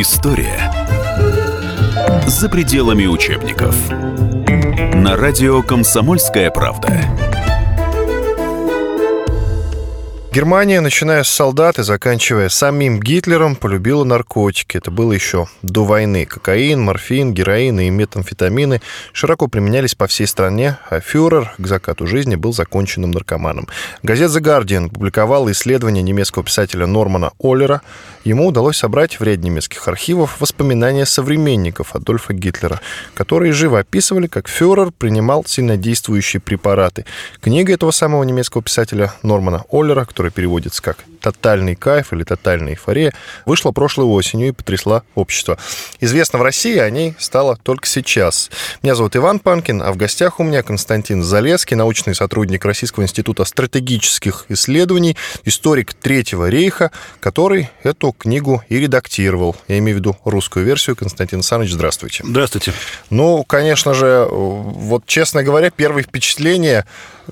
История за пределами учебников. На радио «Комсомольская правда». Германия, начиная с солдат и заканчивая самим Гитлером, полюбила наркотики. Это было еще до войны. Кокаин, морфин, героин и метамфетамины широко применялись по всей стране, а фюрер к закату жизни был законченным наркоманом. Газета The Guardian публиковала исследование немецкого писателя Нормана Оллера. Ему удалось собрать в ряд немецких архивов воспоминания современников Адольфа Гитлера, которые живо описывали, как фюрер принимал сильнодействующие препараты. Книга этого самого немецкого писателя Нормана Оллера, которая переводится как «тотальный кайф» или «тотальная эйфория», вышла прошлой осенью и потрясла общество. Известно в России о ней стало только сейчас. Меня зовут Иван Панкин, а в гостях у меня Константин Залеский, научный сотрудник Российского института стратегических исследований, историк Третьего рейха, который эту книгу и редактировал. Я имею в виду русскую версию. Константин Александрович, здравствуйте. Здравствуйте. Ну, конечно же, вот честно говоря, первые впечатления,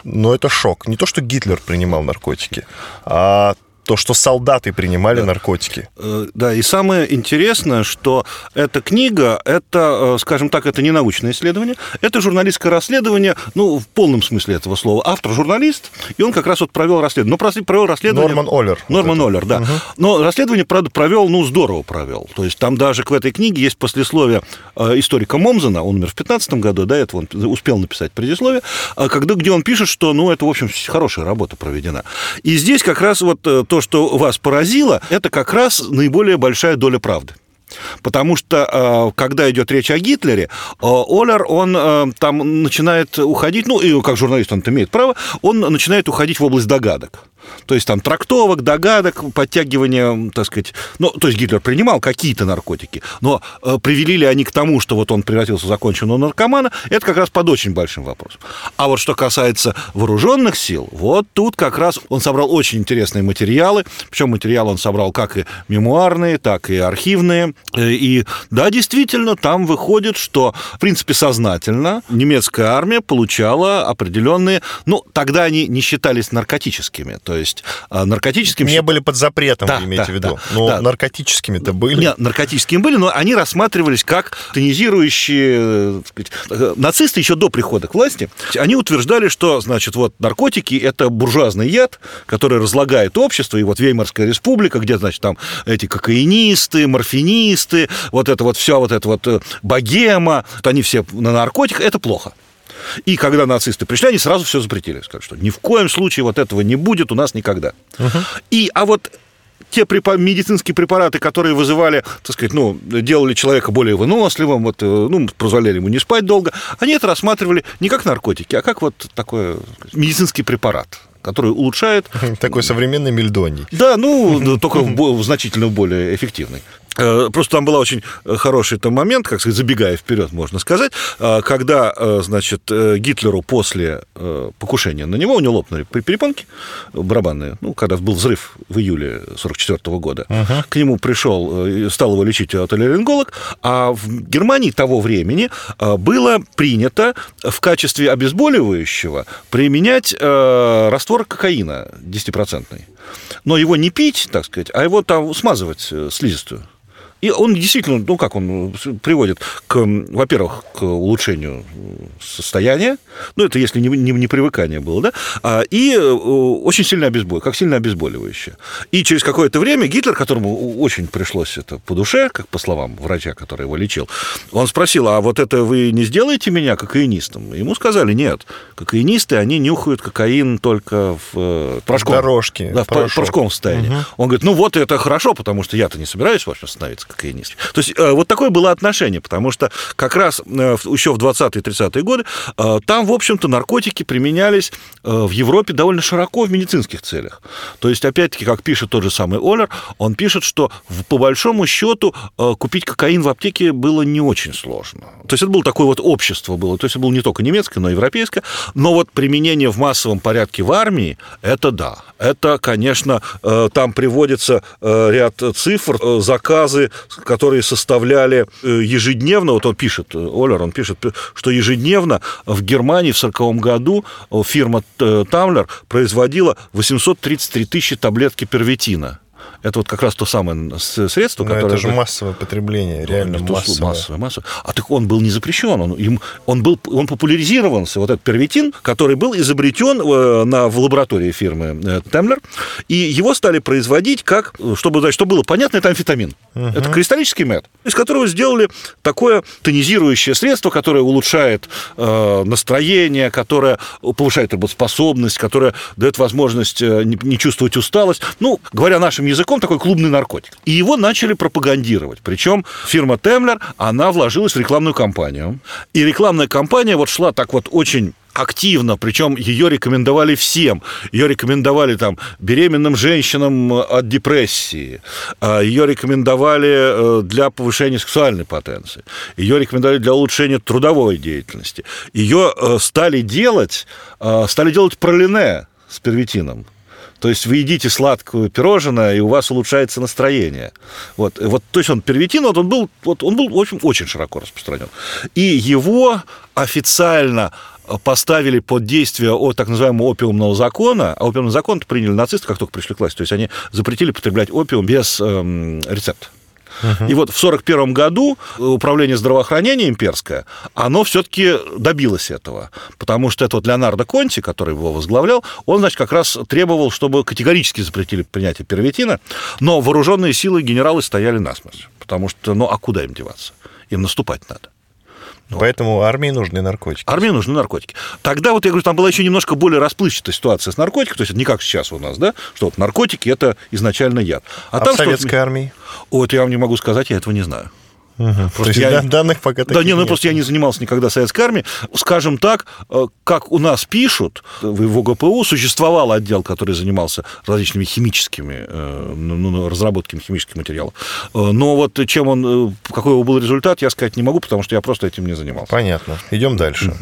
ну, это шок. Не то, что Гитлер принимал наркотики, а то, что солдаты принимали да. наркотики. Э, да, и самое интересное, что эта книга, это, э, скажем так, это не научное исследование, это журналистское расследование, ну, в полном смысле этого слова. Автор журналист, и он как раз вот провел расследование. Ну, провел расследование... Норман Оллер. Норман вот Оллер, да. Угу. Но расследование, правда, провел, ну, здорово провел. То есть там даже к этой книге есть послесловие э, историка Момзена, он умер в 15 году, да, это он успел написать предисловие, когда, где он пишет, что, ну, это, в общем, хорошая работа проведена. И здесь как раз вот то, то, что вас поразило, это как раз наиболее большая доля правды. Потому что, э, когда идет речь о Гитлере, э, Оллер, он э, там начинает уходить, ну, и как журналист он имеет право, он начинает уходить в область догадок. То есть там трактовок, догадок, подтягивания, так сказать... Ну, то есть Гитлер принимал какие-то наркотики, но э, привели ли они к тому, что вот он превратился в законченного наркомана, это как раз под очень большим вопросом. А вот что касается вооруженных сил, вот тут как раз он собрал очень интересные материалы, причем материалы он собрал как и мемуарные, так и архивные. Э, и да, действительно, там выходит, что, в принципе, сознательно немецкая армия получала определенные... Ну, тогда они не считались наркотическими, то есть а, наркотическими... Не были под запретом, да, вы имеете да, в виду. Да, но да. наркотическими-то были. Нет, наркотическими были, но они рассматривались как тонизирующие... Сказать, э, нацисты еще до прихода к власти, они утверждали, что, значит, вот наркотики – это буржуазный яд, который разлагает общество, и вот Веймарская республика, где, значит, там эти кокаинисты, морфинисты, вот это вот все, вот это вот э, богема, вот они все на наркотиках, это плохо. И когда нацисты пришли, они сразу все запретили. Сказали, что ни в коем случае вот этого не будет у нас никогда. Угу. И, а вот те медицинские препараты, которые вызывали, так сказать, ну, делали человека более выносливым, вот, э, ну, позволяли ему не спать долго, они это рассматривали не как наркотики, а как вот такой медицинский препарат который улучшает... Такой современный мельдоний. Да, ну, только значительно более эффективный. Э, просто там был очень хороший там момент, как сказать, забегая вперед, можно сказать, э, когда, э, значит, Гитлеру после покушения на него, у него лопнули перепонки барабанные, ну, когда был взрыв в июле 44 года, uh-huh. к нему пришел, стал его лечить отолеринголог, а в Германии того времени было принято в качестве обезболивающего применять раствор кокаина 10%. Но его не пить, так сказать, а его там смазывать слизистую. И он действительно, ну как он приводит к, во-первых, к улучшению состояния, ну это если не, не, не привыкание было, да, а, и э, очень сильно обезболивающее, как сильно обезболивающее. И через какое-то время Гитлер, которому очень пришлось это по душе, как по словам врача, который его лечил, он спросил, а вот это вы не сделаете меня кокаинистом? Ему сказали, нет, кокаинисты, они нюхают кокаин только в э, порошком. Дорожки. Да, в порошок. порошковом состоянии. Угу. Он говорит, ну вот это хорошо, потому что я-то не собираюсь, в общем, становиться кокаинист. То есть э, вот такое было отношение, потому что как раз э, еще в 20-30-е годы э, там, в общем-то, наркотики применялись в Европе довольно широко в медицинских целях. То есть, опять-таки, как пишет тот же самый Оллер, он пишет, что по большому счету купить кокаин в аптеке было не очень сложно. То есть это было такое вот общество было. То есть это было не только немецкое, но и европейское. Но вот применение в массовом порядке в армии, это да. Это, конечно, там приводится ряд цифр, заказы которые составляли э, ежедневно, вот он пишет, э, Олер, он пишет, что ежедневно в Германии в 1940 году э, фирма Тамлер производила 833 тысячи таблетки первитина. Это вот как раз то самое средство, Но которое... это же массовое потребление, реально то, что массовое. массовое, массовое. А так он был не запрещен, он, им, он, был, он популяризировался, вот этот первитин, который был изобретен э, на, в лаборатории фирмы э, Темлер, и его стали производить как, чтобы, значит, чтобы было понятно, это амфетамин. Угу. Это кристаллический мед, из которого сделали такое тонизирующее средство, которое улучшает э, настроение, которое повышает работоспособность, которое дает возможность э, не, не чувствовать усталость. Ну, говоря нашим языком, такой клубный наркотик. И его начали пропагандировать. Причем фирма Темлер, она вложилась в рекламную кампанию. И рекламная кампания вот шла так вот очень активно, причем ее рекомендовали всем. Ее рекомендовали там беременным женщинам от депрессии, а ее рекомендовали э, для повышения сексуальной потенции, ее рекомендовали для улучшения трудовой деятельности. Ее э, стали делать, э, стали делать пролине с первитином. То есть вы едите сладкую пирожное, и у вас улучшается настроение. Вот, вот то есть он первитин, вот он был, вот он был очень, очень широко распространен. И его официально поставили под действие о так называемого опиумного закона, а опиумный закон приняли нацисты, как только пришли к власти, то есть они запретили потреблять опиум без эм, рецепта. И вот в 1941 году управление здравоохранения имперское, оно все-таки добилось этого, потому что это вот Леонардо Конти, который его возглавлял, он, значит, как раз требовал, чтобы категорически запретили принятие первитина, но вооруженные силы генералы стояли насмерть, потому что, ну, а куда им деваться? Им наступать надо. Вот. Поэтому армии нужны наркотики. Армии нужны наркотики. Тогда вот я говорю, там была еще немножко более расплывчатая ситуация с наркотиками, то есть это не как сейчас у нас, да, что вот наркотики это изначально яд. А, а там в советской что... армии? Вот я вам не могу сказать, я этого не знаю. Угу. То есть я... данных пока Да, не, ну нет. просто я не занимался никогда советской армией. Скажем так, э, как у нас пишут, в ОГПУ существовал отдел, который занимался различными химическими, э, ну, ну, разработками химических материалов. Э, но вот чем он, какой его был результат, я сказать не могу, потому что я просто этим не занимался. Понятно. Идем дальше. Угу.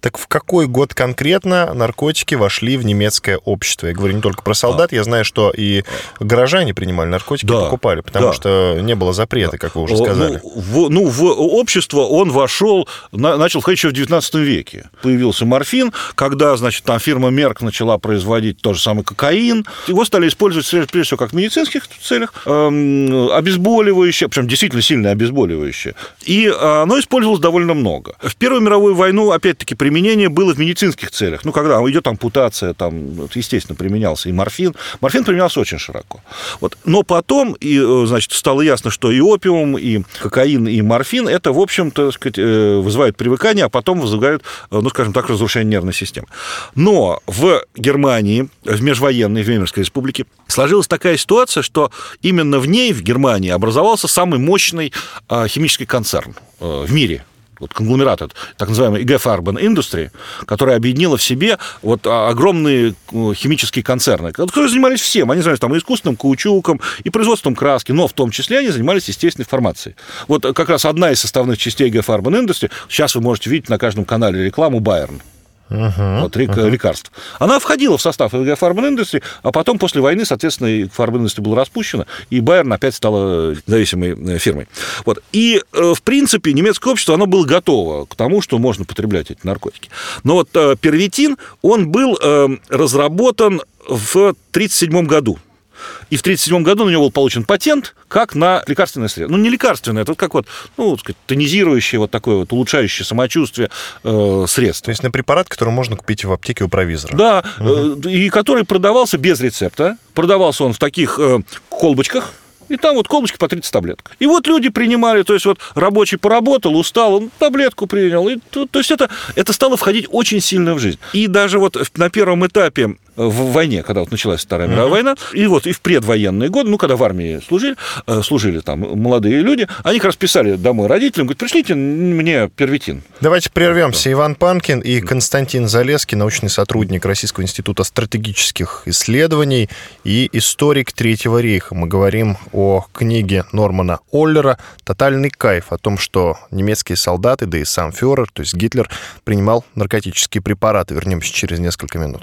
Так в какой год конкретно наркотики вошли в немецкое общество? Я говорю не только про солдат, а. я знаю, что и горожане принимали наркотики да. и покупали, потому да. что не было запрета, как вы уже сказали. Ну, в, ну, в общество он вошел, на, начал входить еще в 19 веке. Появился морфин, когда, значит, там фирма Мерк начала производить тот же самый кокаин. Его стали использовать, прежде всего, как в медицинских целях, эм, обезболивающее, причем действительно сильное обезболивающее. И оно использовалось довольно много. В Первую мировую войну, опять-таки, применение было в медицинских целях. Ну, когда идет ампутация, там, естественно, применялся и морфин. Морфин применялся очень широко. Вот. Но потом, и, э, значит, стало ясно, что и опиум, и кокаин кокаин и морфин, это, в общем-то, сказать, э, вызывает привыкание, а потом вызывают, э, ну, скажем так, разрушение нервной системы. Но в Германии, в межвоенной, в Веймарской республике, сложилась такая ситуация, что именно в ней, в Германии, образовался самый мощный а, химический концерн э, в мире вот конгломерат, так называемый IG Farben Industry, которая объединила в себе вот а, огромные химические концерны, которые занимались всем. Они занимались там и искусственным каучуком, и производством краски, но в том числе они занимались естественной формацией. Вот как раз одна из составных частей IG Farben Industry, сейчас вы можете видеть на каждом канале рекламу Байерн. Uh-huh, вот, uh-huh. лекарств. Она входила в состав Farben Industry, а потом после войны, соответственно, Farben Industry была распущена, и Байерн опять стала зависимой э, фирмой. Вот. И, э, в принципе, немецкое общество, оно было готово к тому, что можно потреблять эти наркотики. Но вот э, первитин, он был разработан в 1937 году и в 1937 году на него был получен патент как на лекарственное средство. Ну, не лекарственное, это вот как вот, ну, так сказать, тонизирующее, вот такое вот улучшающее самочувствие э, средство. То есть на препарат, который можно купить в аптеке у провизора. Да, угу. э, и который продавался без рецепта. Продавался он в таких э, колбочках, и там вот колбочки по 30 таблеток. И вот люди принимали, то есть вот рабочий поработал, устал, он таблетку принял. И, то, то есть это, это стало входить очень сильно в жизнь. И даже вот на первом этапе в войне, когда вот началась Вторая мировая mm-hmm. война, и вот и в предвоенные годы, ну, когда в армии служили, э, служили там молодые люди, они как раз писали домой родителям, говорят, пришлите мне первитин. Давайте прервемся. Иван Панкин и Константин Залеский, научный сотрудник Российского института стратегических исследований и историк Третьего рейха. Мы говорим о книге Нормана Оллера «Тотальный кайф», о том, что немецкие солдаты, да и сам фюрер, то есть Гитлер, принимал наркотические препараты. Вернемся через несколько минут.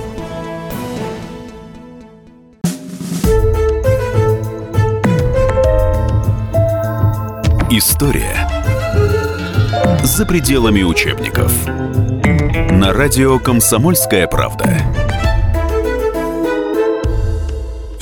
История за пределами учебников. На радио «Комсомольская правда».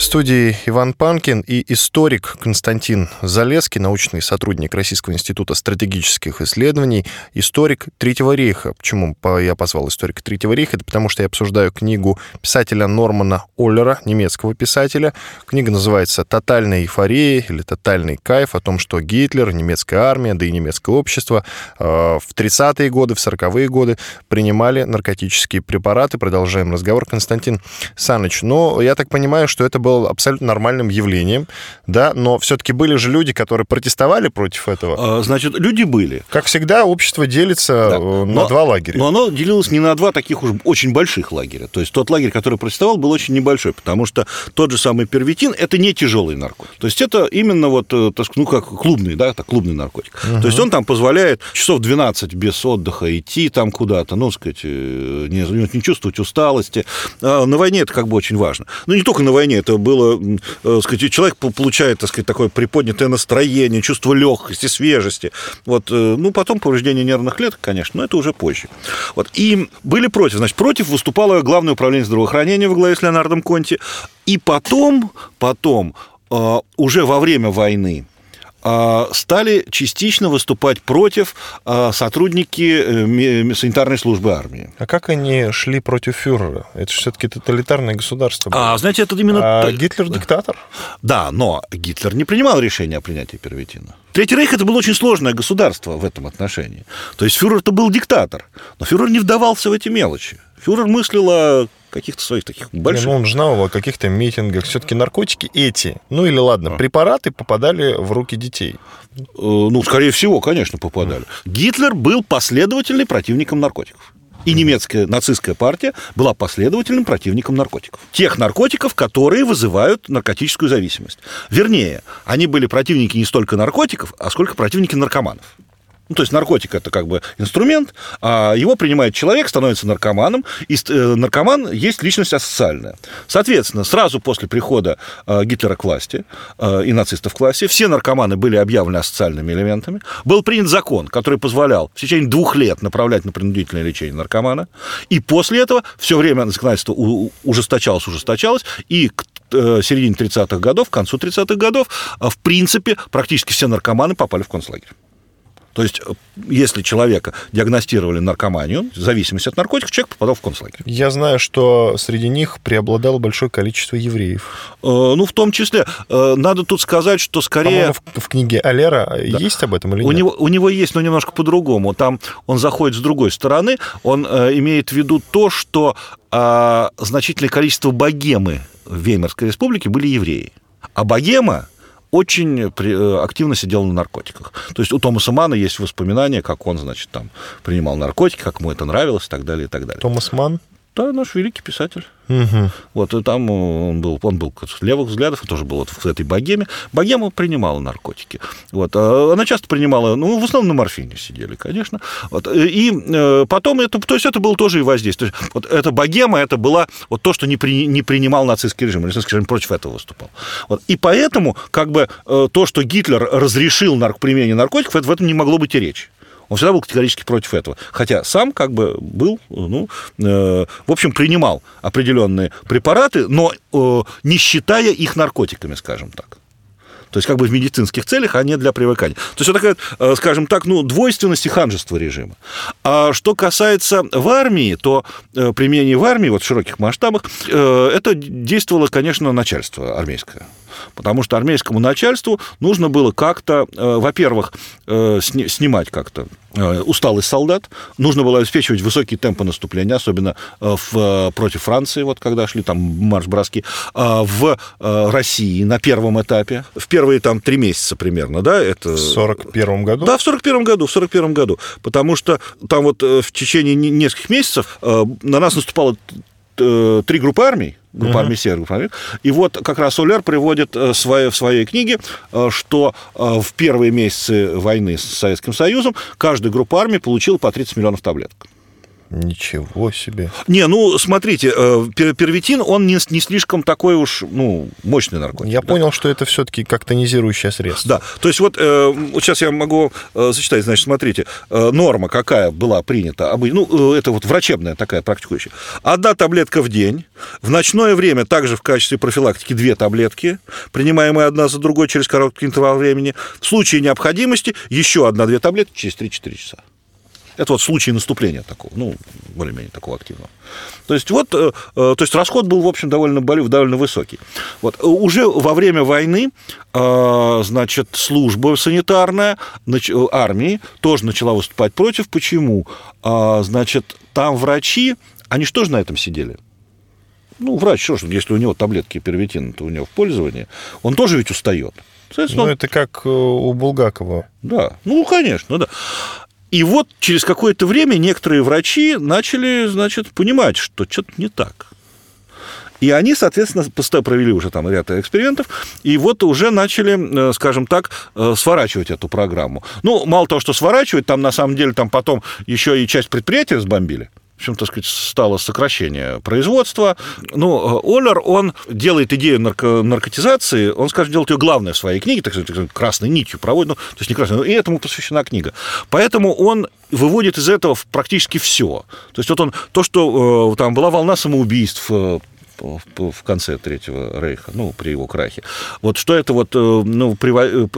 Студии Иван Панкин и историк Константин Залеский, научный сотрудник Российского института стратегических исследований, историк Третьего рейха. Почему я позвал историка Третьего рейха? Это потому что я обсуждаю книгу писателя Нормана Оллера, немецкого писателя. Книга называется «Тотальная эйфория» или «Тотальный кайф» о том, что Гитлер, немецкая армия, да и немецкое общество э, в 30-е годы, в 40-е годы принимали наркотические препараты. Продолжаем разговор. Константин Саныч, но я так понимаю, что это был было абсолютно нормальным явлением, да, но все-таки были же люди, которые протестовали против этого. А, значит, люди были. Как всегда, общество делится да. Э, на но, два лагеря. Но оно делилось не на два таких уж очень больших лагеря. То есть тот лагерь, который протестовал, был очень небольшой, потому что тот же самый первитин – это не тяжелый наркотик. То есть это именно вот, э, ну, как клубный, да, так, клубный наркотик. Угу. То есть он там позволяет часов 12 без отдыха идти там куда-то, ну, сказать, э, не, не чувствовать усталости. А на войне это как бы очень важно. Ну, не только на войне, это было, э, сказать, человек получает, так сказать, такое приподнятое настроение, чувство легкости, свежести. Вот, э, ну, потом повреждение нервных клеток, конечно, но это уже позже. Вот, и были против. Значит, против выступало Главное управление здравоохранения во главе с Леонардом Конти. И потом, потом, э, уже во время войны, стали частично выступать против а, сотрудники э, санитарной службы армии. А как они шли против фюрера? Это же все-таки тоталитарное государство. Было. А, знаете, это именно... А Гитлер диктатор? Да, но Гитлер не принимал решение о принятии первитина. Третий рейх это было очень сложное государство в этом отношении. То есть фюрер это был диктатор, но фюрер не вдавался в эти мелочи. Фюрер мыслил о каких-то своих таких больших... Не, ну, он знал о каких-то митингах. Все-таки наркотики эти, ну или ладно, а. препараты попадали в руки детей. Э, ну, скорее всего, конечно, попадали. Гитлер был последовательным противником наркотиков. И немецкая нацистская партия была последовательным противником наркотиков. Тех наркотиков, которые вызывают наркотическую зависимость. Вернее, они были противники не столько наркотиков, а сколько противники наркоманов. Ну, то есть наркотик это как бы инструмент, а его принимает человек, становится наркоманом, и э, наркоман есть личность асоциальная. Соответственно, сразу после прихода э, Гитлера к власти э, и нацистов к власти все наркоманы были объявлены асоциальными элементами. Был принят закон, который позволял в течение двух лет направлять на принудительное лечение наркомана, и после этого все время законодательство ужесточалось, ужесточалось, и к середине 30-х годов, к концу 30-х годов, в принципе, практически все наркоманы попали в концлагерь. То есть, э, если человека диагностировали наркоманию, зависимость от наркотиков, человек попадал в концлагерь. Я знаю, что среди них преобладало большое количество евреев. Э, ну, в том числе, э, надо тут сказать, что скорее... В, в книге Алера да. есть об этом или у нет? Него, у него есть, но немножко по-другому. Там он заходит с другой стороны, он э, имеет в виду то, что э, значительное количество богемы в Веймарской республике были евреи. А богема очень э, активно сидел на наркотиках. То есть у Томаса Мана есть воспоминания, как он, значит, там принимал наркотики, как ему это нравилось и так далее, и так далее. Томас Ман? Да, наш великий писатель. Угу. Вот, и там он был, он был левых взглядов, тоже был вот в этой богеме. Богема принимала наркотики. Вот, а она часто принимала, ну, в основном на морфине сидели, конечно. Вот, и э, потом это, то есть это было тоже и воздействие. Вот эта богема, это была вот то, что не, при, не принимал нацистский режим. Нацистский режим против этого выступал. Вот, и поэтому, как бы, э, то, что Гитлер разрешил нарк, применение наркотиков, в этом не могло быть и речи. Он всегда был категорически против этого. Хотя сам как бы был, ну, э, в общем, принимал определенные препараты, но э, не считая их наркотиками, скажем так. То есть как бы в медицинских целях, а не для привыкания. То есть вот такая, э, скажем так, ну, двойственность и ханжество режима. А что касается в армии, то э, применение в армии, вот в широких масштабах, э, это действовало, конечно, начальство армейское. Потому что армейскому начальству нужно было как-то, во-первых, снимать как-то усталость солдат, нужно было обеспечивать высокие темпы наступления, особенно в, против Франции, вот когда шли там марш-броски, а в России на первом этапе, в первые там три месяца примерно, да, это... В 41 году? Да, в 41 году, в 41 году, потому что там вот в течение нескольких месяцев на нас наступало три группы армий, группа uh-huh. армий Север, И вот как раз Оляр приводит э, в своей книге, э, что э, в первые месяцы войны с Советским Союзом каждая группа армий получила по 30 миллионов таблеток. Ничего себе. Не, ну, смотрите, э, первитин, он не, не слишком такой уж, ну, мощный наркотик. Я да? понял, что это все-таки как тонизирующее средство. Да, то есть вот, э, вот сейчас я могу э, зачитать, значит, смотрите, норма какая была принята, ну, это вот врачебная такая практикующая. Одна таблетка в день, в ночное время также в качестве профилактики две таблетки, принимаемые одна за другой через короткий интервал времени. В случае необходимости еще одна-две таблетки через 3-4 часа. Это вот случай наступления такого, ну, более-менее такого активного. То есть вот, э, э, то есть расход был, в общем, довольно, довольно высокий. Вот. Уже во время войны, э, значит, служба санитарная армии тоже начала выступать против. Почему? Значит, там врачи, они что же на этом сидели? Ну, врач, что ж, если у него таблетки первитина, то у него в пользовании, он тоже ведь устает. Ну, это как у Булгакова. Да, ну, конечно, да. И вот через какое-то время некоторые врачи начали, значит, понимать, что что-то не так. И они, соответственно, провели уже там ряд экспериментов, и вот уже начали, э, скажем так, э, сворачивать эту программу. Ну, мало того, что сворачивать, там на самом деле там потом еще и часть предприятия разбомбили в общем, так сказать, стало сокращение производства. Ну, Оллер, он делает идею нарко наркотизации, он, скажем, делает ее главное в своей книге, так сказать, красной нитью проводит, ну, то есть не красной, но и этому посвящена книга. Поэтому он выводит из этого практически все. То есть вот он, то, что э, там была волна самоубийств, э, в конце Третьего Рейха, ну, при его крахе. Вот что это вот, э, ну,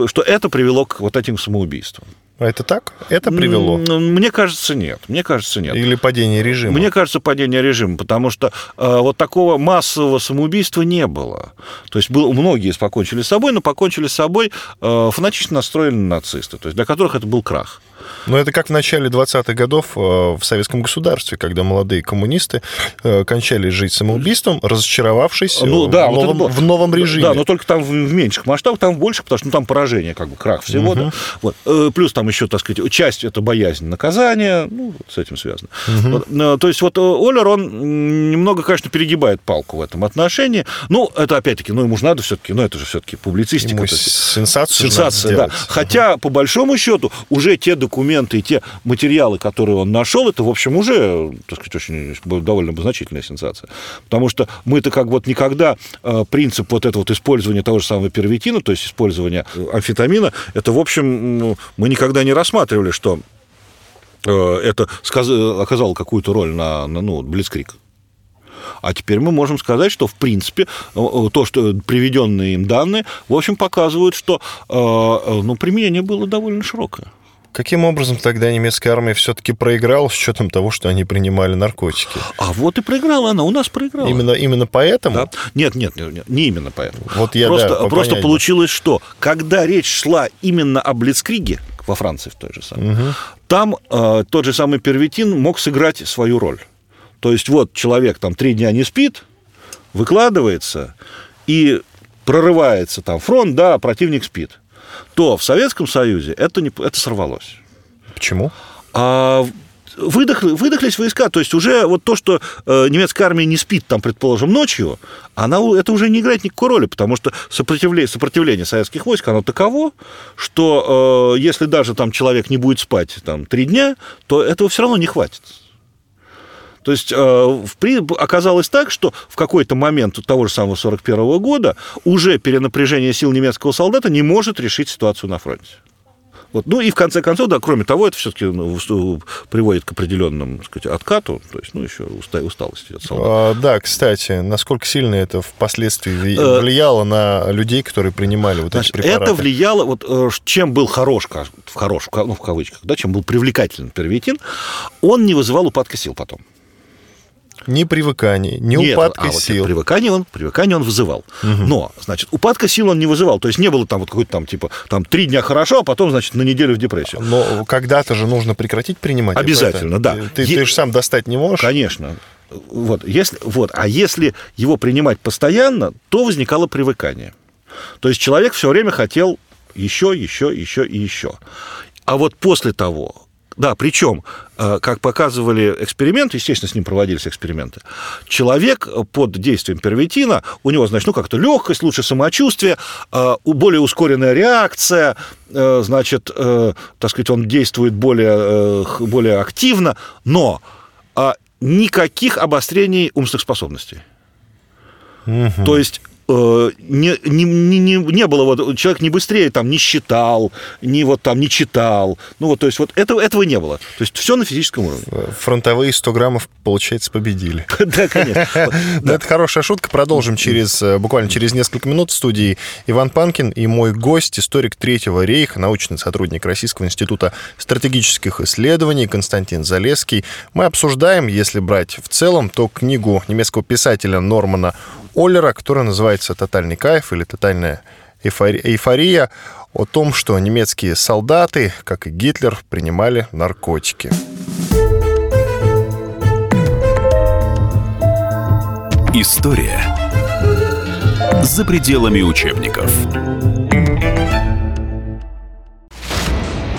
что это привело к вот этим самоубийствам. А это так? Это привело? Мне кажется, нет. Мне кажется, нет. Или падение режима? Мне кажется, падение режима, потому что э, вот такого массового самоубийства не было. То есть был, многие покончили с собой, но покончили с собой э, фанатично настроенные нацисты, то есть для которых это был крах. Но это как в начале 20-х годов э, в советском государстве, когда молодые коммунисты э, кончали жить самоубийством, разочаровавшись ну, да, в, новом, вот в новом режиме. Да, но только там в меньших масштабах, там больше, потому что ну, там поражение, как бы крах всего. Угу. Да? Вот. Э, плюс там еще, так сказать, часть это боязнь наказания, ну, с этим связано. Угу. Вот, то есть вот Оллер, он немного, конечно, перегибает палку в этом отношении. Ну, это опять-таки, ну, ему же надо все-таки, ну, это же все-таки публицистика. Ему сенсацию Сенсация, да. Хотя, по большому счету, уже те документы, и те материалы, которые он нашел, это, в общем, уже, так сказать, очень довольно значительная сенсация. Потому что мы-то как вот никогда э, принцип вот этого вот использования того же самого первитина, то есть использования э, амфетамина, это, в общем, ну, мы никогда не рассматривали, что э, это оказало какую-то роль на, на ну, Блицкрик. А теперь мы можем сказать, что, в принципе, то, что приведенные им данные, в общем, показывают, что ну, применение было довольно широкое. Каким образом тогда немецкая армия все-таки проиграла с учетом того, что они принимали наркотики? А вот и проиграла она, у нас проиграла. Именно, именно поэтому? Да. Нет, нет, нет, не именно поэтому. Вот я, просто, да, просто получилось, что когда речь шла именно о Блицкриге, во Франции в той же самой, угу. там э, тот же самый первитин мог сыграть свою роль. То есть вот человек там три дня не спит, выкладывается и прорывается там фронт, да, противник спит то в Советском Союзе это, не, это сорвалось. Почему? А, выдох, выдохлись войска. То есть уже вот то, что э, немецкая армия не спит, там, предположим, ночью, она, это уже не играет никакой роли, потому что сопротивление, сопротивление советских войск, оно таково, что э, если даже там человек не будет спать там, три дня, то этого все равно не хватит. То есть э, оказалось так, что в какой-то момент того же самого 41 года уже перенапряжение сил немецкого солдата не может решить ситуацию на фронте. Вот. Ну и в конце концов, да, кроме того, это все-таки ну, приводит к определенному так сказать, откату, то есть, ну, еще усталости от солдат. А, да, кстати, насколько сильно это впоследствии э, влияло на людей, которые принимали вот Значит, эти препараты? Это влияло, вот э, чем был хорош, в хорош, ну, в кавычках, да, чем был привлекателен первитин, он не вызывал упадка сил потом. Ни привыкания, ни Нет, упадка а вот сил. Привыкание он, привыкание он вызывал. Но, значит, упадка сил он не вызывал. То есть не было там вот какой-то там, типа, там три дня хорошо, а потом, значит, на неделю в депрессию. Но когда-то же нужно прекратить принимать. это. Обязательно, да. Ты, Е- ты же сам достать не можешь. Конечно. Вот, если, вот, а если его принимать постоянно, то возникало привыкание. То есть человек все время хотел еще, еще, еще и еще. А вот после того, да, причем, э, как показывали эксперименты, естественно, с ним проводились эксперименты, человек под действием первитина, у него, значит, ну, как-то легкость, лучше самочувствие, э, более ускоренная реакция, э, значит, э, так сказать, он действует более, э, более активно, но а, никаких обострений умственных способностей. То есть э, не, не, не, не- не было вот человек не быстрее там не считал, не вот там не читал, ну вот то есть вот этого этого не было, то есть все на физическом уровне. Фронтовые 100 граммов, получается, победили. Да, конечно. Но это хорошая шутка. Продолжим через, э, буквально через несколько минут в студии Иван Панкин и мой гость, историк Третьего рейха, научный сотрудник Российского института стратегических исследований Константин Залеский. Мы обсуждаем, если брать в целом, то книгу немецкого писателя Нормана Оллера, которая называется «Тотальный кайф» или «Тотальная эйфори- эйфория», о том, что немецкие солдаты, как и Гитлер, принимали наркотики. История за пределами учебников.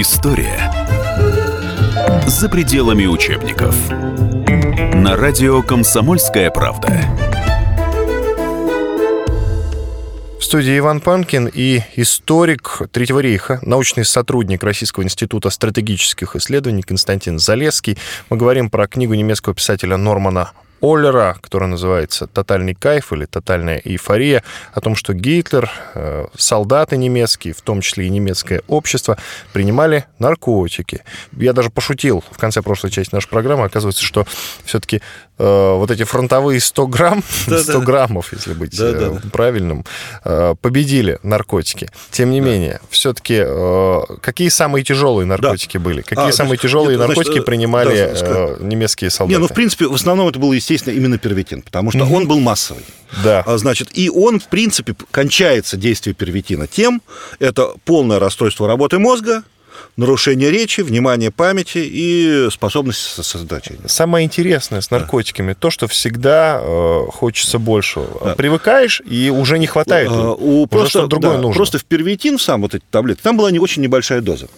История за пределами учебников. На радио «Комсомольская правда». В студии Иван Панкин и историк Третьего рейха, научный сотрудник Российского института стратегических исследований Константин Залесский. Мы говорим про книгу немецкого писателя Нормана Оллера, которая называется «Тотальный кайф» или «Тотальная эйфория», о том, что Гитлер, э, солдаты немецкие, в том числе и немецкое общество, принимали наркотики. Я даже пошутил в конце прошлой части нашей программы, оказывается, что все-таки вот эти фронтовые 100 грамм, 100 граммов, если быть э, правильным, э, победили наркотики. Тем не менее, все-таки какие самые тяжелые наркотики были? Какие А, самые значит, тяжелые нет, значит, наркотики э, принимали э, немецкие солдаты? Не, ну в принципе в основном это было естественно именно первитин, потому что он был массовый. Да. А, Значит, и он, в принципе, кончается действие первитина тем, это полное расстройство работы мозга, нарушение речи, внимание памяти и способность со- сосредоточения. Самое интересное с наркотиками то, что всегда э, хочется большего. Привыкаешь и уже не хватает. А, уже у, просто, что-то другое да, нужно. просто в первитин сам вот эти таблетки, там была не очень небольшая доза.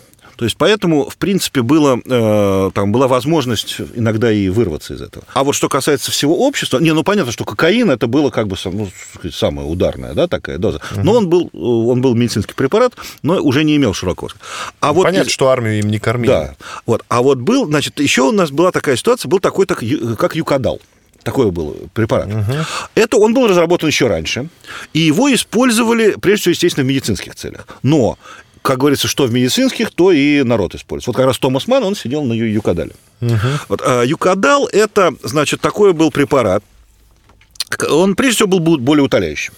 То есть поэтому, в принципе, было, э, там была возможность иногда и вырваться из этого. А вот что касается всего общества, не, ну понятно, что кокаин это было как бы ну, сказать, самая ударная, да, такая доза. Но он был, он был медицинский препарат, но уже не имел широко. А вот Понятно, что армию им не кормили. да. Вот. А вот был, значит, еще у нас была такая ситуация, был такой, так, как юкадал. Такой был препарат. Это он был разработан еще раньше, и его использовали, прежде всего, естественно, в медицинских целях. Но, как говорится, что в медицинских, то и народ использует. Вот как раз Томас Ман, он сидел на юкадале. Вот, а юкадал – это, значит, такой был препарат, он, прежде всего, был более утоляющим.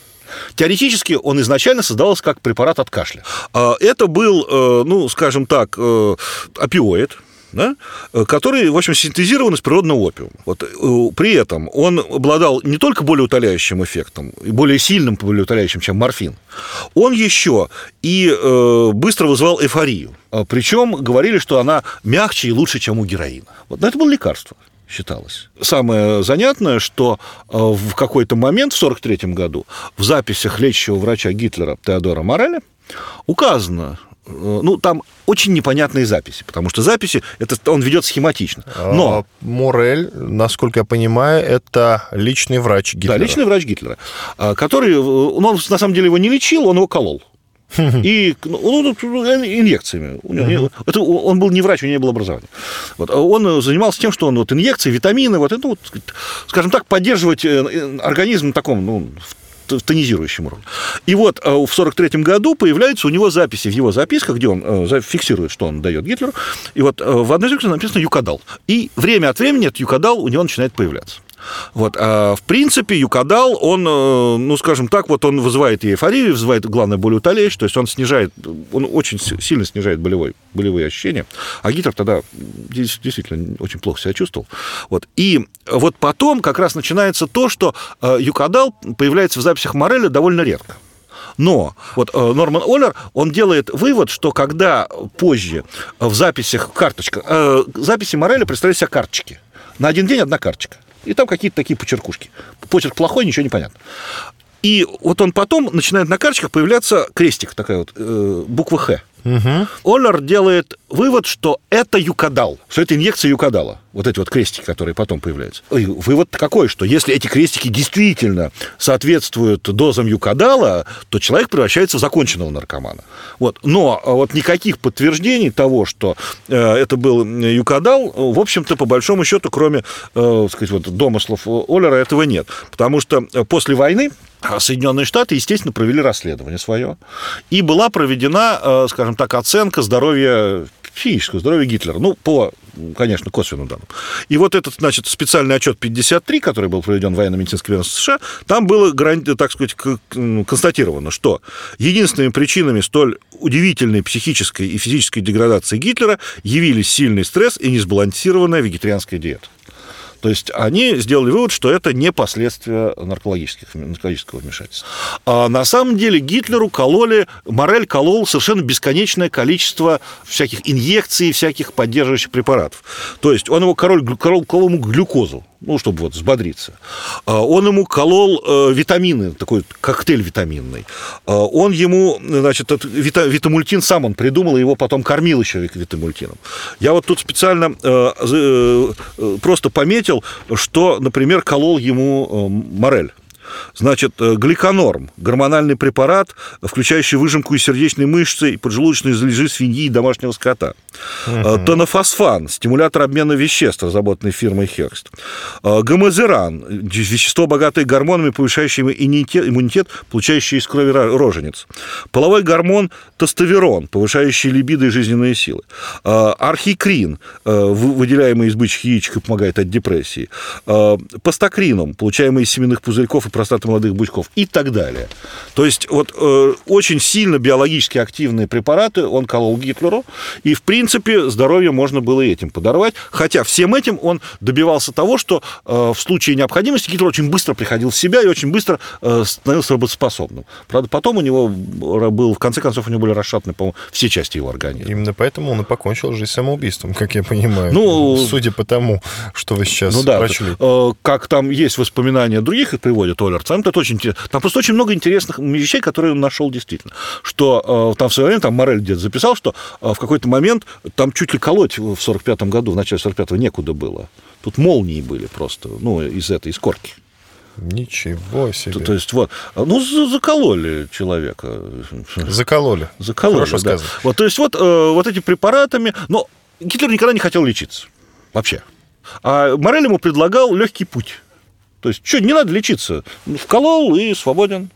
Теоретически он изначально создавался как препарат от кашля. А Это был, э, ну, скажем так, э, опиоид, да, э, который, в общем, синтезирован из природного опиума. Вот, э, при этом он обладал не только более утоляющим эффектом, и более сильным более утоляющим, чем морфин, он еще и э, быстро вызывал эйфорию. Причем говорили, что она мягче и лучше, чем у героина. Вот, но это было лекарство считалось. Самое занятное, что э, в какой-то момент, в 1943 году, в записях лечащего врача Гитлера Теодора Мореля указано, ну, там очень непонятные записи, потому что записи, это он ведет схематично. Но, А Морель, насколько я понимаю, это личный врач Гитлера. да, личный врач Гитлера, а, который, э, ну, он на самом деле его не лечил, он его колол. И ну, ну, ну, инъекциями. Это, он был не врач, у него не было образования. Вот. А он занимался тем, что он вот инъекции, витамины, вот это, вот, скажем так, поддерживать э, организм в таком, ну, в тонизирующем уровне. И вот э, в 1943 году появляются у него записи в его записках, где он э, фиксирует, что он дает Гитлеру. И вот в одной из записей написано «Юкадал». И время от времени этот Юкадал у него начинает появляться. Вот. А в принципе, юкадал, он, э, ну, скажем так, вот он вызывает и эйфорию, вызывает, главное, более утоляющий, то есть он снижает, он очень сильно снижает болевой, болевые ощущения. А Гитлер тогда действительно очень плохо себя чувствовал. Вот. И вот потом как раз начинается то, что э, юкадал появляется в записях Мореля довольно редко. Но вот э, Норман Оллер, он делает вывод, что когда позже в записях карточка, записи Мореля представляют себя карточки. На один день одна карточка. И там какие-то такие почеркушки. Почерк плохой, ничего не понятно. И вот он потом начинает на карточках появляться крестик, такая вот э, буква «Х». Угу. Оллер делает вывод, что это юкадал, что это инъекция юкадала. Вот эти вот крестики, которые потом появляются. И вывод какой, что если эти крестики действительно соответствуют дозам юкадала, то человек превращается в законченного наркомана. Вот. Но а вот никаких подтверждений того, что э, это был юкадал, в общем-то, по большому счету, кроме э, сказать, вот, домыслов Оллера, этого нет. Потому что после войны Соединенные Штаты, естественно, провели расследование свое, и была проведена, э, скажем так, оценка здоровья психического здоровья Гитлера. Ну, по, конечно, косвенным данным. И вот этот, значит, специальный отчет 53, который был проведен военно-медицинским ведомством США, там было, так сказать, констатировано, что единственными причинами столь удивительной психической и физической деградации Гитлера явились сильный стресс и несбалансированная вегетарианская диета. То есть они сделали вывод, что это не последствия наркологических, наркологического вмешательства. А на самом деле Гитлеру кололи, Морель колол совершенно бесконечное количество всяких инъекций, всяких поддерживающих препаратов. То есть он его король, колол, колол ему глюкозу, ну, чтобы вот взбодриться. А, он ему колол э, витамины, такой коктейль витаминный. А, он ему, значит, этот витамультин сам он придумал, и его потом кормил еще витамультином. Я вот тут специально э, э, просто пометил, что, например, колол ему Морель. Значит, э, гликонорм, гормональный препарат, включающий выжимку из сердечной мышцы и поджелудочной залежи свиньи и домашнего скота. Угу. Тонофосфан, стимулятор обмена веществ, разработанный фирмой Херст. Э, гомозеран, вещество, богатое гормонами, повышающее иммунитет, получающее из крови рожениц. Половой гормон тестостерон, повышающий либидо и жизненные силы. Архикрин, выделяемый из бычьих яичек и помогает от депрессии. Пастокрином, получаемый из семенных пузырьков и простаты молодых бычков и так далее. То есть вот э, очень сильно биологически активные препараты он колол Гитлеру, и в принципе здоровье можно было этим подорвать, хотя всем этим он добивался того, что э, в случае необходимости Гитлер очень быстро приходил в себя и очень быстро э, становился работоспособным. Правда, потом у него был, в конце концов, у него были расшатаны, по-моему, все части его организма. Именно поэтому он и покончил жизнь самоубийством, как я понимаю. Ну, судя по тому, что вы сейчас ну, да, прочли. Э, как там есть воспоминания других, их приводят Оллер, там, это очень, там просто очень много интересных вещей, которые он нашел действительно. Что э, там в свое время, там Морель где-то записал, что э, в какой-то момент там чуть ли колоть в 45 году, в начале 45-го некуда было. Тут молнии были просто, ну, из этой, из корки. Ничего себе. То, то есть вот, ну закололи человека. Закололи. Закололи. Хорошо да. сказано. Вот, то есть вот, э, вот эти препаратами, но Гитлер никогда не хотел лечиться вообще. А Морель ему предлагал легкий путь. То есть, что, не надо лечиться. Вколол и свободен.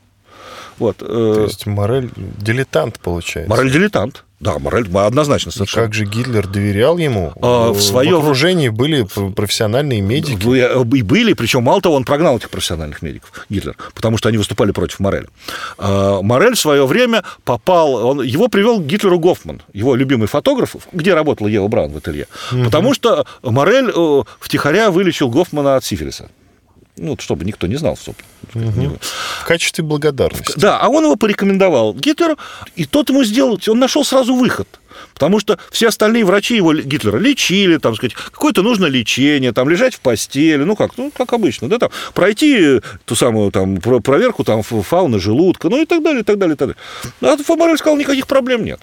Вот. Э, То есть Морель дилетант, получается. Морель дилетант. Да, мораль однозначно совершенно. И как же Гитлер доверял ему? А, в, своем... в окружении были профессиональные медики. Э, и были, причем мало того, он прогнал этих профессиональных медиков, Гитлер, потому что они выступали против Мореля. А, Морель в свое время попал, он, его привел к Гитлеру Гофман, его любимый фотограф, где работала Ева Браун в ателье, угу. потому что Морель э, втихаря вылечил Гофмана от сифилиса ну, чтобы никто не знал, собственно. Угу. В качестве благодарности. Да, а он его порекомендовал Гитлеру, и тот ему сделал, он нашел сразу выход. Потому что все остальные врачи его Гитлера лечили, там, сказать, какое-то нужно лечение, там, лежать в постели, ну, как, ну, как обычно, да, там, пройти ту самую, там, проверку, там, фауны желудка, ну, и так далее, и так далее, и так далее. А Фомарель сказал, никаких проблем нет.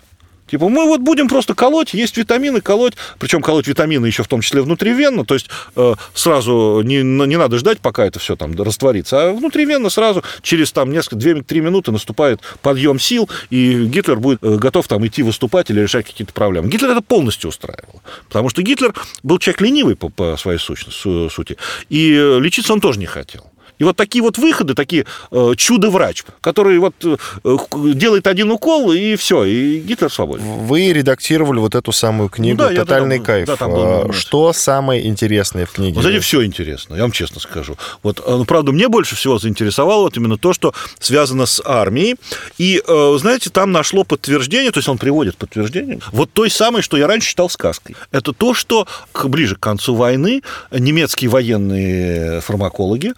Типа, мы вот будем просто колоть, есть витамины, колоть, причем колоть витамины еще в том числе внутривенно, то есть э, сразу не, не надо ждать, пока это все там растворится, а внутривенно сразу через там несколько, 2-3 минуты наступает подъем сил, и Гитлер будет э, готов там идти выступать или решать какие-то проблемы. Гитлер это полностью устраивал, потому что Гитлер был человек ленивый по, по своей сущности, сути, и лечиться он тоже не хотел. И вот такие вот выходы, такие э, чудо-врач, который вот э, делает один укол, и все, и Гитлер свободен. Вы редактировали вот эту самую книгу Ну да, я «Тотальный там- кайф». да, там был момент. Что самое интересное в книге? Вот, знаете, все интересно, я вам честно скажу. Вот, э, ну, правда, мне больше всего заинтересовало вот именно то, что связано с армией. И, э, знаете, там нашло подтверждение, то есть он приводит подтверждение, вот той самой, что я раньше считал сказкой. Это то, что ближе к концу войны немецкие военные фармакологи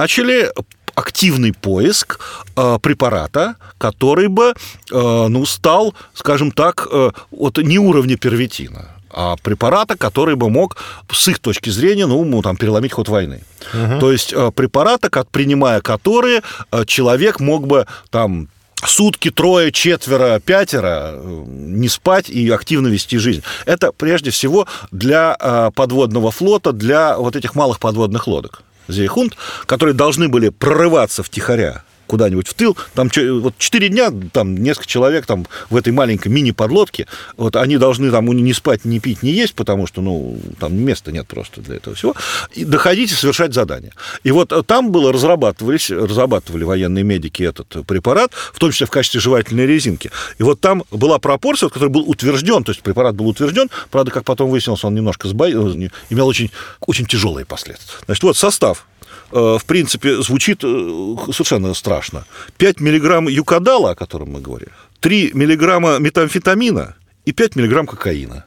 начали активный поиск э, препарата, который бы, э, ну, стал, скажем так, э, вот не уровня первитина, а препарата, который бы мог, с их точки зрения, ну, там, переломить ход войны. То есть э, препарата, принимая которые, э, человек мог бы там сутки, трое, четверо, пятеро э, не спать и активно вести жизнь. Это прежде всего для подводного флота, для вот этих малых подводных лодок. Зейхунд, которые должны были прорываться втихаря куда-нибудь в тыл, там вот 4 дня, там несколько человек там в этой маленькой мини-подлодке, вот они должны там не спать, не пить, не есть, потому что, ну, там места нет просто для этого всего, и доходить и совершать задания. И вот э, там было разрабатывались, разрабатывали военные медики этот препарат, в том числе в качестве жевательной резинки. И вот там была пропорция, вот, который был утвержден, то есть препарат был утвержден, правда, как потом выяснилось, он немножко сба... э, имел очень, очень тяжелые последствия. Значит, вот состав в принципе, звучит э, совершенно страшно. 5 миллиграмм юкадала, о котором мы говорили, 3 миллиграмма метамфетамина и 5 миллиграмм кокаина.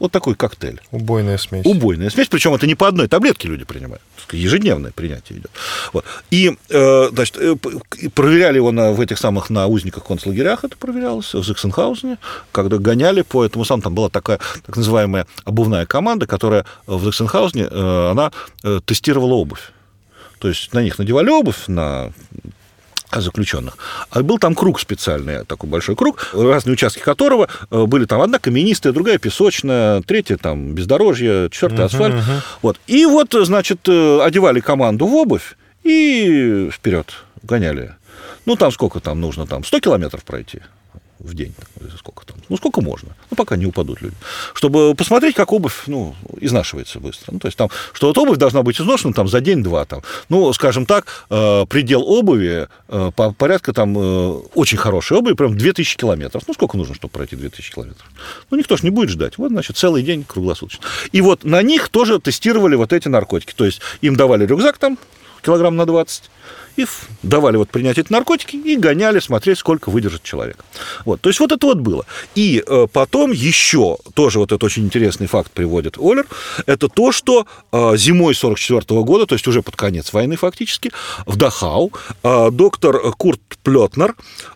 Вот такой коктейль. Убойная смесь. Убойная смесь, причем это не по одной таблетке люди принимают, ежедневное принятие идет. Вот. И, э, значит, э, проверяли его на, в этих самых на узниках концлагерях, это проверялось, в Заксенхаузене, когда гоняли по этому самому, там была такая так называемая обувная команда, которая в Заксенхаузене, э, она э, тестировала обувь. То есть на них надевали обувь, на заключенных. А был там круг специальный, такой большой круг, разные участки которого э, были там одна каменистая, другая песочная, третья там бездорожье, четвертая асфальт. Вот. И вот, значит, э, одевали команду в обувь и вперед гоняли. Ну, там сколько там нужно, там 100 километров пройти в день, сколько там, ну, сколько можно, ну, пока не упадут люди, чтобы посмотреть, как обувь, ну, изнашивается быстро, ну, то есть там, что вот обувь должна быть изношена там за день-два, там, ну, скажем так, э, предел обуви э, по порядка там э, очень хорошей обуви, прям 2000 километров, ну, сколько нужно, чтобы пройти 2000 километров? Ну, никто же не будет ждать, вот, значит, целый день круглосуточно. И вот на них тоже тестировали вот эти наркотики, то есть им давали рюкзак там, килограмм на 20, и давали вот принять эти наркотики и гоняли смотреть, сколько выдержит человек. Вот, то есть вот это вот было. И э, потом еще тоже вот этот очень интересный факт приводит Олер, это то, что э, зимой 44 года, то есть уже под конец войны фактически, в Дахау э, доктор Курт Плетнер,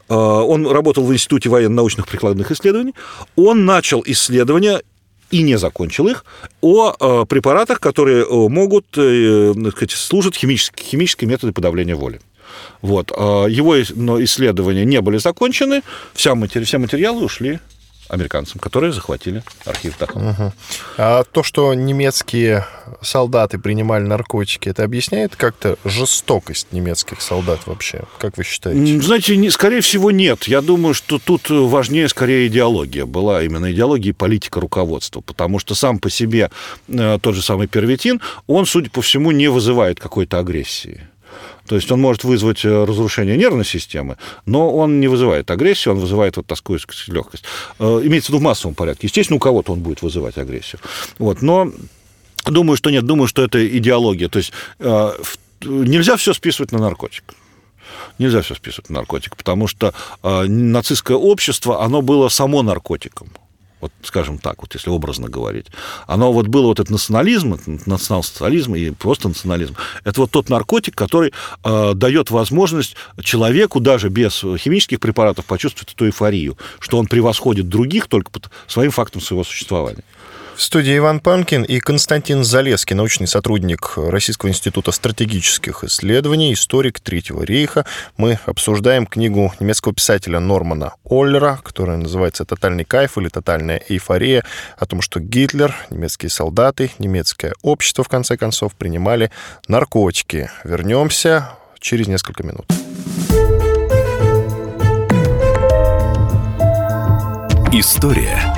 он работал в Институте военно-научных прикладных исследований, он начал исследования и не закончил их, о э, препаратах, которые э, могут, э, сказать, служат химические, химические методы подавления воли. Вот. Его исследования не были закончены, все материалы ушли американцам, которые захватили архив Дахау. А то, что немецкие солдаты принимали наркотики, это объясняет как-то жестокость немецких солдат вообще? Как вы считаете? Знаете, не- скорее всего, нет. Я думаю, что тут важнее скорее идеология была, именно идеология и политика руководства, потому что сам по себе э, тот же самый первитин, он, судя по всему, не вызывает какой-то агрессии. То есть он может вызвать э, разрушение нервной системы, но он не вызывает агрессию, он вызывает вот такую легкость. Э, Имеется в виду в массовом порядке. Естественно, у кого-то он будет вызывать агрессию. Вот, но думаю, что нет, думаю, что это идеология. То есть э, нельзя все списывать на наркотик. Нельзя все списывать на наркотик, потому что нацистское общество, оно было само наркотиком. Вот, скажем так, вот если образно говорить. Оно вот было вот этот национализм, национал-социализм и просто национализм. Это вот тот наркотик, который э, дает возможность человеку даже без химических препаратов почувствовать эту эйфорию, что он превосходит других только своим фактом своего существования. В студии Иван Панкин и Константин Залеский, научный сотрудник Российского института стратегических исследований, историк Третьего рейха. Мы обсуждаем книгу немецкого писателя Нормана Оллера, которая называется «Тотальный кайф» или «Тотальная эйфория», о том, что Гитлер, немецкие солдаты, немецкое общество, в конце концов, принимали наркотики. Вернемся через несколько минут. История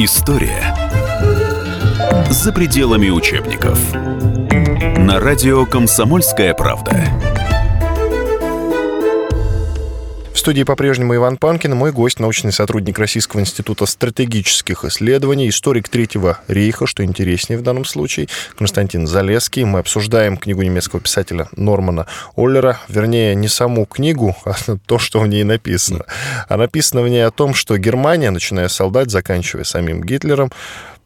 История за пределами учебников. На радио «Комсомольская правда». Студии по-прежнему Иван Панкин, мой гость, научный сотрудник Российского института стратегических исследований, историк Третьего рейха, что интереснее в данном случае, Константин Залеский. Мы обсуждаем книгу немецкого писателя Нормана Оллера, вернее, не саму книгу, а то, что в ней написано. А написано в ней о том, что Германия, начиная солдат, заканчивая самим Гитлером,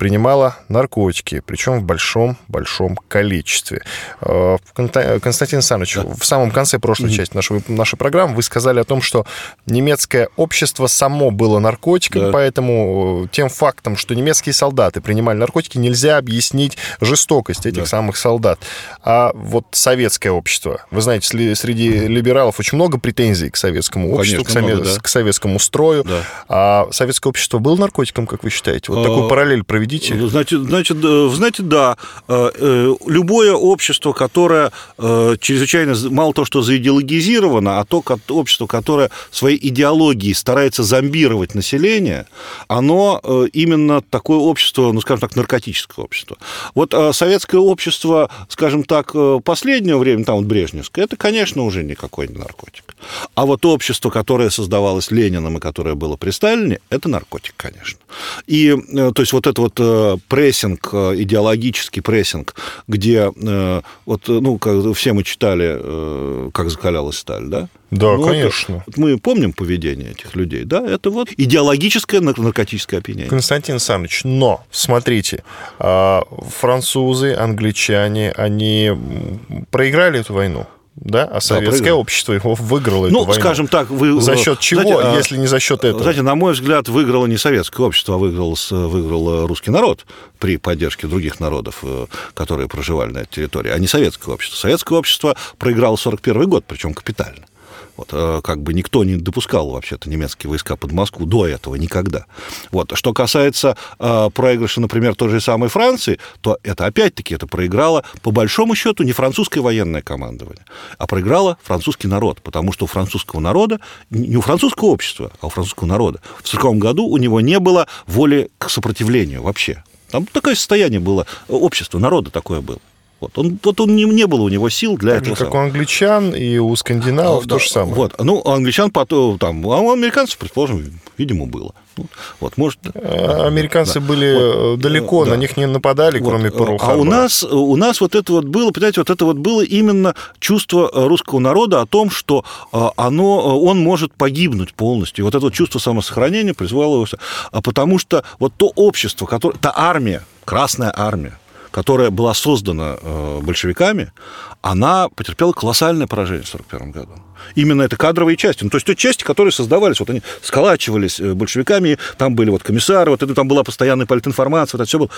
принимала наркотики, причем в большом-большом количестве. Э, Константин Александрович, да. в самом конце прошлой угу. части нашей, нашей программы вы сказали о том, что немецкое общество само было наркотиком, да. поэтому э, тем фактом, что немецкие солдаты принимали наркотики, нельзя объяснить жестокость этих да. самых солдат. А вот советское общество, вы знаете, среди либералов очень много претензий к советскому обществу, Конечно, к, много, да. к советскому строю. Да. А советское общество было наркотиком, как вы считаете? Вот а... такую параллель проведите видите? Ну, значит, значит, э, знаете, да, э, э, любое общество, которое чрезвычайно, мало того, что заидеологизировано, а то общество, которое своей идеологией старается зомбировать население, оно именно такое общество, ну, скажем так, наркотическое общество. Вот советское общество, скажем так, последнего времени, там вот Брежневское, это, конечно, уже никакой не наркотик. А вот общество, которое создавалось Лениным и которое было при Сталине, это наркотик, конечно. И, то есть, вот это вот прессинг, э, идеологический прессинг, где э, вот, ну, как, все мы читали, как закалялась сталь, да? Да, ну, конечно. Вот мы помним поведение этих людей, да, это вот идеологическое наркотическое опьянение. Константин Александрович, но, смотрите, а, французы, англичане, они проиграли эту войну? Да, а советское да, общество его выиграло ну, эту войну. скажем так, вы... За счет чего, знаете, а, если не за счет этого? Знаете, на мой взгляд, выиграло не советское общество, а выиграл, выиграл русский народ при поддержке других народов, э, которые проживали на этой территории, а не советское общество. Советское общество проиграло 41 год, причем капитально. Вот, э, как бы никто не допускал вообще-то немецкие войска под Москву до этого никогда. Вот. Что касается э, проигрыша, например, той же самой Франции, то это опять-таки это проиграло по большому счету не французское военное командование, а проиграло французский народ, потому что у французского народа, не у французского общества, а у французского народа в 1940 году у него не было воли к сопротивлению вообще. Там такое состояние было, общество народа такое было. Вот он, вот он не, не было у него сил для так этого. Же, как самого. у англичан и у скандинавов а, то да, же самое. Вот. Ну, у англичан потом, там, а у американцев, предположим, видимо, было. Вот, может, а, Американцы да. были вот, далеко, да. на них не нападали, вот. кроме перл А у нас, у нас вот это вот было, понимаете, вот это вот было именно чувство русского народа о том, что а, оно, он может погибнуть полностью. И вот это вот чувство самосохранения призвало его, потому что вот то общество, которое, та армия, Красная армия, которая была создана э, большевиками, она потерпела колоссальное поражение в 1941 году. Именно это кадровые части. Ну, то есть те части, которые создавались, вот они сколачивались э, большевиками, там были вот комиссары, вот это там была постоянная политинформация, вот это все было.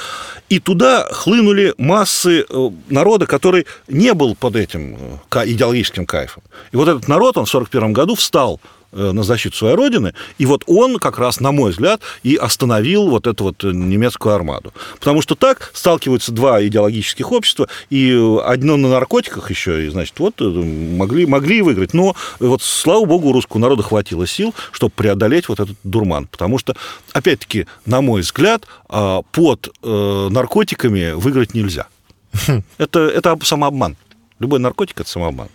И туда хлынули массы э, народа, который не был под этим идеологическим кайфом. И вот этот народ, он в 1941 году встал на защиту своей родины. И вот он как раз, на мой взгляд, и остановил вот эту вот немецкую армаду. Потому что так сталкиваются два идеологических общества, и одно на наркотиках еще, и, значит, вот могли, могли выиграть. Но вот, слава богу, у русского народа хватило сил, чтобы преодолеть вот этот дурман. Потому что, опять-таки, на мой взгляд, а, под наркотиками выиграть нельзя. Это, это самообман. Любой наркотик – это самообман.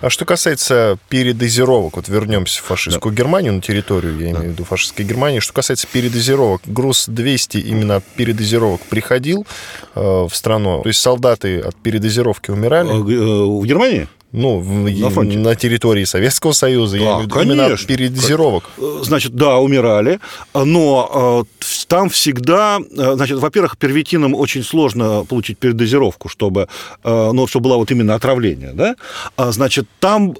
А что касается передозировок, вот вернемся в фашистскую да. Германию, на территорию, я имею в виду фашистской Германии, что касается передозировок, груз 200 именно от передозировок приходил э, в страну, то есть солдаты от передозировки умирали? Э, э, в Германии? Ну, на, фронте. на территории Советского Союза, да, я имею виду именно передозировок. Э, значит, да, умирали, но э, там всегда, э, значит, во-первых, первитинам очень сложно получить передозировку, чтобы, ну, чтобы было вот именно отравление, да, а, значит, там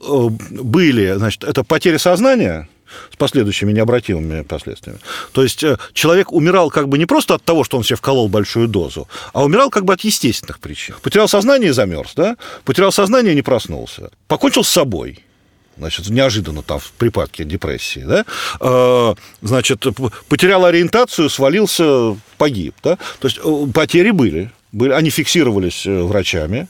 были, значит, это потеря сознания, с последующими необратимыми последствиями. То есть э, человек умирал как бы не просто от того, что он себе вколол большую дозу, а умирал как бы от естественных причин. Потерял сознание и замерз, да? Потерял сознание и не проснулся. Покончил с собой значит, неожиданно там в припадке депрессии, да, э, значит, потерял ориентацию, свалился, погиб, да, то есть э, потери были, были, они фиксировались э, врачами,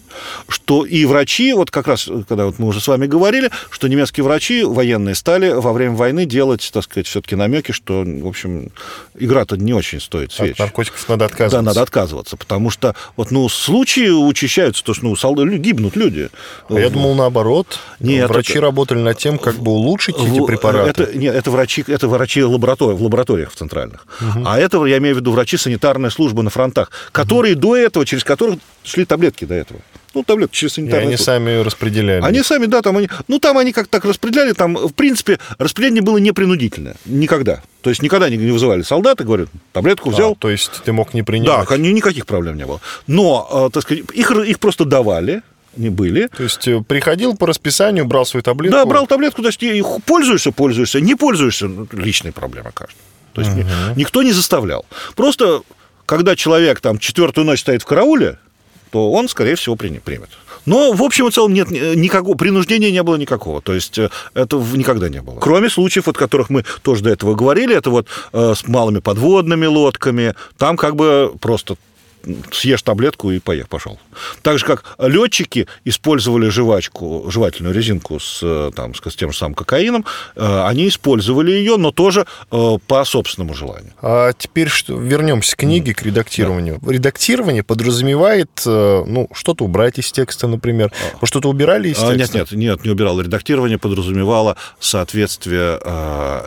что и врачи, вот как раз, когда вот мы уже с вами говорили, что немецкие врачи военные стали во время войны делать, так сказать, все-таки намеки, что, в общем, игра-то не очень стоит свеч. От наркотиков надо отказываться. Да, надо отказываться, потому что вот, ну, случаи учащаются, то, что, ну, солдаты, гибнут люди. А я думал, наоборот. Нет, врачи это... работали над тем, как бы улучшить в... эти препараты. Это, нет, это врачи, это врачи лаборатории, в лабораториях в центральных. Угу. А это, я имею в виду, врачи санитарной службы на фронтах, которые угу. до этого этого, через которых шли таблетки до этого. Ну, таблетки через санитарную. И они сами распределяли. Они сами, да, там они... Ну, там они как так распределяли, там, в принципе, распределение было непринудительное. Никогда. То есть никогда не вызывали солдаты, говорят, таблетку взял. А, то есть ты мог не принять. Да, никаких проблем не было. Но, э, так сказать, их, их просто давали, не были. То есть э, приходил по расписанию, брал свою таблетку? Да, брал таблетку, то есть пользуешься, пользуешься, не пользуешься, ну, личная проблема каждого. То есть угу. никто не заставлял. Просто когда человек там четвертую ночь стоит в карауле, то он, скорее всего, примет. Но, в общем и целом, нет, никакого принуждения не было никакого. То есть э, этого никогда не было. Кроме случаев, о которых мы тоже до этого говорили, это вот э, с малыми подводными лодками. Там как бы просто съешь таблетку и поехал, пошел. Так же, как летчики использовали жвачку, жевательную резинку с, там, с тем же самым кокаином, э, они использовали ее, но тоже э, по собственному желанию. А теперь что, вернемся к книге, к редактированию. Да. Редактирование подразумевает, э, ну, что-то убрать из текста, например. А. Вы что-то убирали из а, текста? Нет, нет, нет, не убирал. Редактирование подразумевало соответствие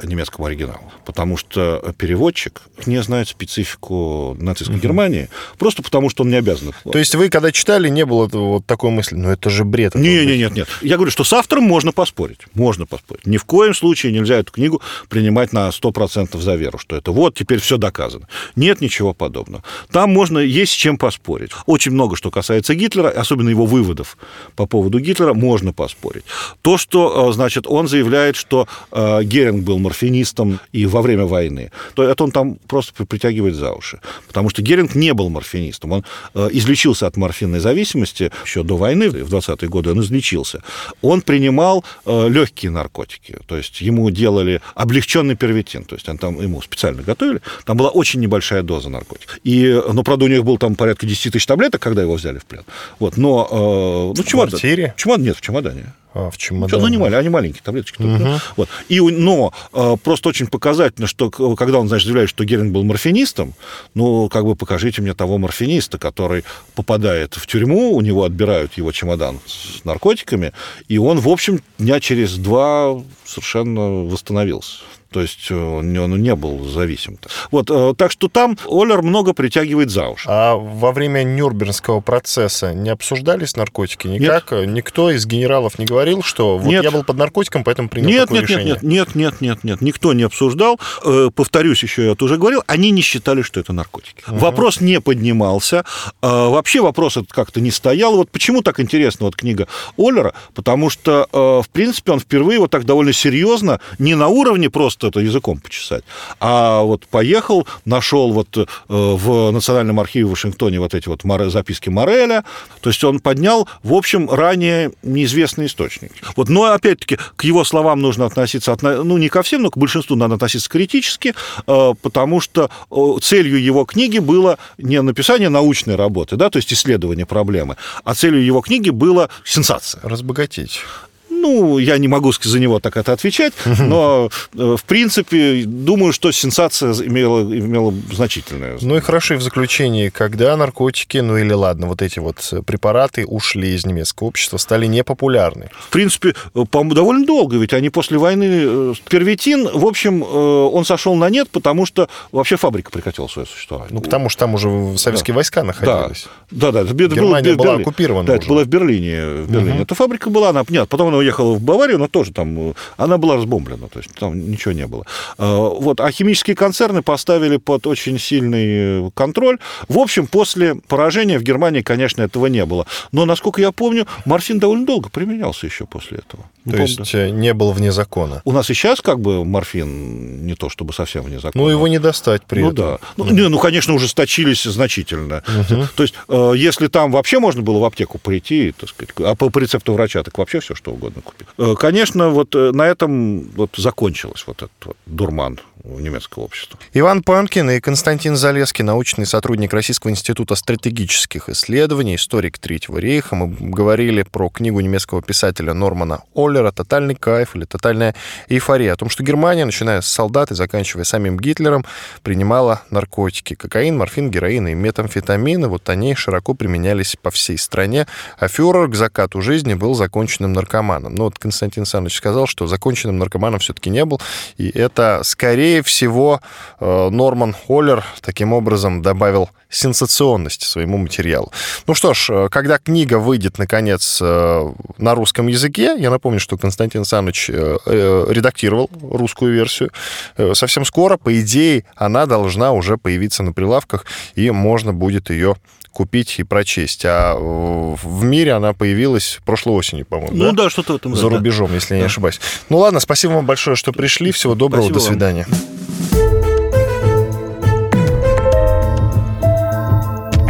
немецкому оригиналу, потому что переводчик не знает специфику нацистской угу. Германии, просто потому что он не обязан. То есть вы, когда читали, не было вот такой мысли, ну это же бред. Не, не, нет, нет. Я говорю, что с автором можно поспорить. Можно поспорить. Ни в коем случае нельзя эту книгу принимать на 100% за веру, что это вот, теперь все доказано. Нет ничего подобного. Там можно, есть с чем поспорить. Очень много, что касается Гитлера, особенно его выводов по поводу Гитлера, можно поспорить. То, что, э, значит, он заявляет, что э, Геринг был морфинистом и во время войны, то это он там просто притягивает за уши. Потому что Геринг не был морфинистом морфинистом. Он э, излечился от морфинной зависимости еще до войны, в 20-е годы он излечился. Он принимал э, легкие наркотики, то есть ему делали облегченный первитин, то есть он там ему специально готовили, там была очень небольшая доза наркотиков. И, ну, правда, у них был там порядка 10 тысяч таблеток, когда его взяли в плен. Вот, но... Э, ну, чемодан. Чемодан нет, в чемодане. А, в чемодане. Ну, не маленькие, они маленькие таблеточки. Угу. Вот. И, но э, просто очень показательно, что когда он, значит, заявляет, что Геринг был морфинистом, ну, как бы покажите мне того морфиниста, который попадает в тюрьму, у него отбирают его чемодан с наркотиками, и он, в общем, дня через два совершенно восстановился. То есть э, он не был зависим. Вот, э, так что там Оллер много притягивает за уши. А во время Нюрнбергского процесса не обсуждались наркотики? Никак? Нет. Никто из генералов не говорил, что вот нет. я был под наркотиком, поэтому принял нет, такое нет, решение? Нет, нет, нет, нет, нет, никто не обсуждал. Э, повторюсь еще, я это уже говорил, они не считали, что это наркотики. Угу. Вопрос не поднимался. Вообще вопрос этот как-то не стоял. Вот почему так интересна вот книга Оллера? Потому что, в принципе, он впервые вот так довольно серьезно, не на уровне просто это языком почесать, а вот поехал, нашел вот э, в Национальном архиве в Вашингтоне вот эти вот записки Мореля, то есть он поднял, в общем, ранее неизвестный источник. Вот, но опять-таки к его словам нужно относиться, ну, не ко всем, но к большинству надо относиться критически, э, потому что целью его книги было не написание научной работы, да, то есть исследование проблемы, а целью его книги было сенсация. Разбогатеть. Ну, я не могу за него так это отвечать, но, э, в принципе, думаю, что сенсация имела, имела значительное. Ну и хорошо, и в заключении, когда наркотики, ну или ладно, вот эти вот препараты ушли из немецкого общества, стали непопулярны? В принципе, по-моему, довольно долго, ведь они после войны... Э, первитин, в общем, э, он сошел на нет, потому что вообще фабрика прекратила свое существование. Ну, потому что там уже советские да. войска находились. Да, да, да. Германия было, была оккупирована Да, уже. это было в Берлине. В Берлине. Угу. Эта фабрика была, она, нет, потом она уехала уехала в Баварию, но тоже там, она была разбомблена, то есть там ничего не было. А, вот, а химические концерны поставили под очень сильный контроль. В общем, после поражения в Германии, конечно, этого не было. Но, насколько я помню, морфин довольно долго применялся еще после этого. То помню. есть э, не был вне закона? У нас и сейчас как бы морфин не то чтобы совсем вне закона. Ну, его не достать при ну, этом. Да. Ну, не, ну, конечно, ужесточились значительно. Угу. То есть, э, если там вообще можно было в аптеку прийти, так сказать, а по рецепту врача, так вообще все что угодно купить. Э, конечно, вот на этом вот закончилось вот этот вот дурман немецкого общества. Иван Панкин и Константин Залеский, научный сотрудник Российского института стратегических исследований, историк Третьего рейха. Мы говорили про книгу немецкого писателя Нормана Оллера «Тотальный кайф» или «Тотальная эйфория», о том, что Германия, начиная с солдат и заканчивая самим Гитлером, принимала наркотики. Кокаин, морфин, героин и метамфетамины. Вот они широко применялись по всей стране. А фюрер к закату жизни был законченным наркоманом. Но вот Константин Александрович сказал, что законченным наркоманом все-таки не был. И это скорее скорее всего, э, Норман Холлер таким образом добавил сенсационности своему материалу. Ну что ж, э, когда книга выйдет, наконец, э, на русском языке, я напомню, что Константин Саныч редактировал русскую версию, совсем скоро, по идее, она должна уже появиться на прилавках, и можно будет ее купить и прочесть. А в мире она появилась прошлой осенью, по-моему. Ну да, да что-то в этом. За рубежом, да. если я не ошибаюсь. Ну ладно, спасибо вам большое, что пришли. Всего доброго, спасибо до свидания.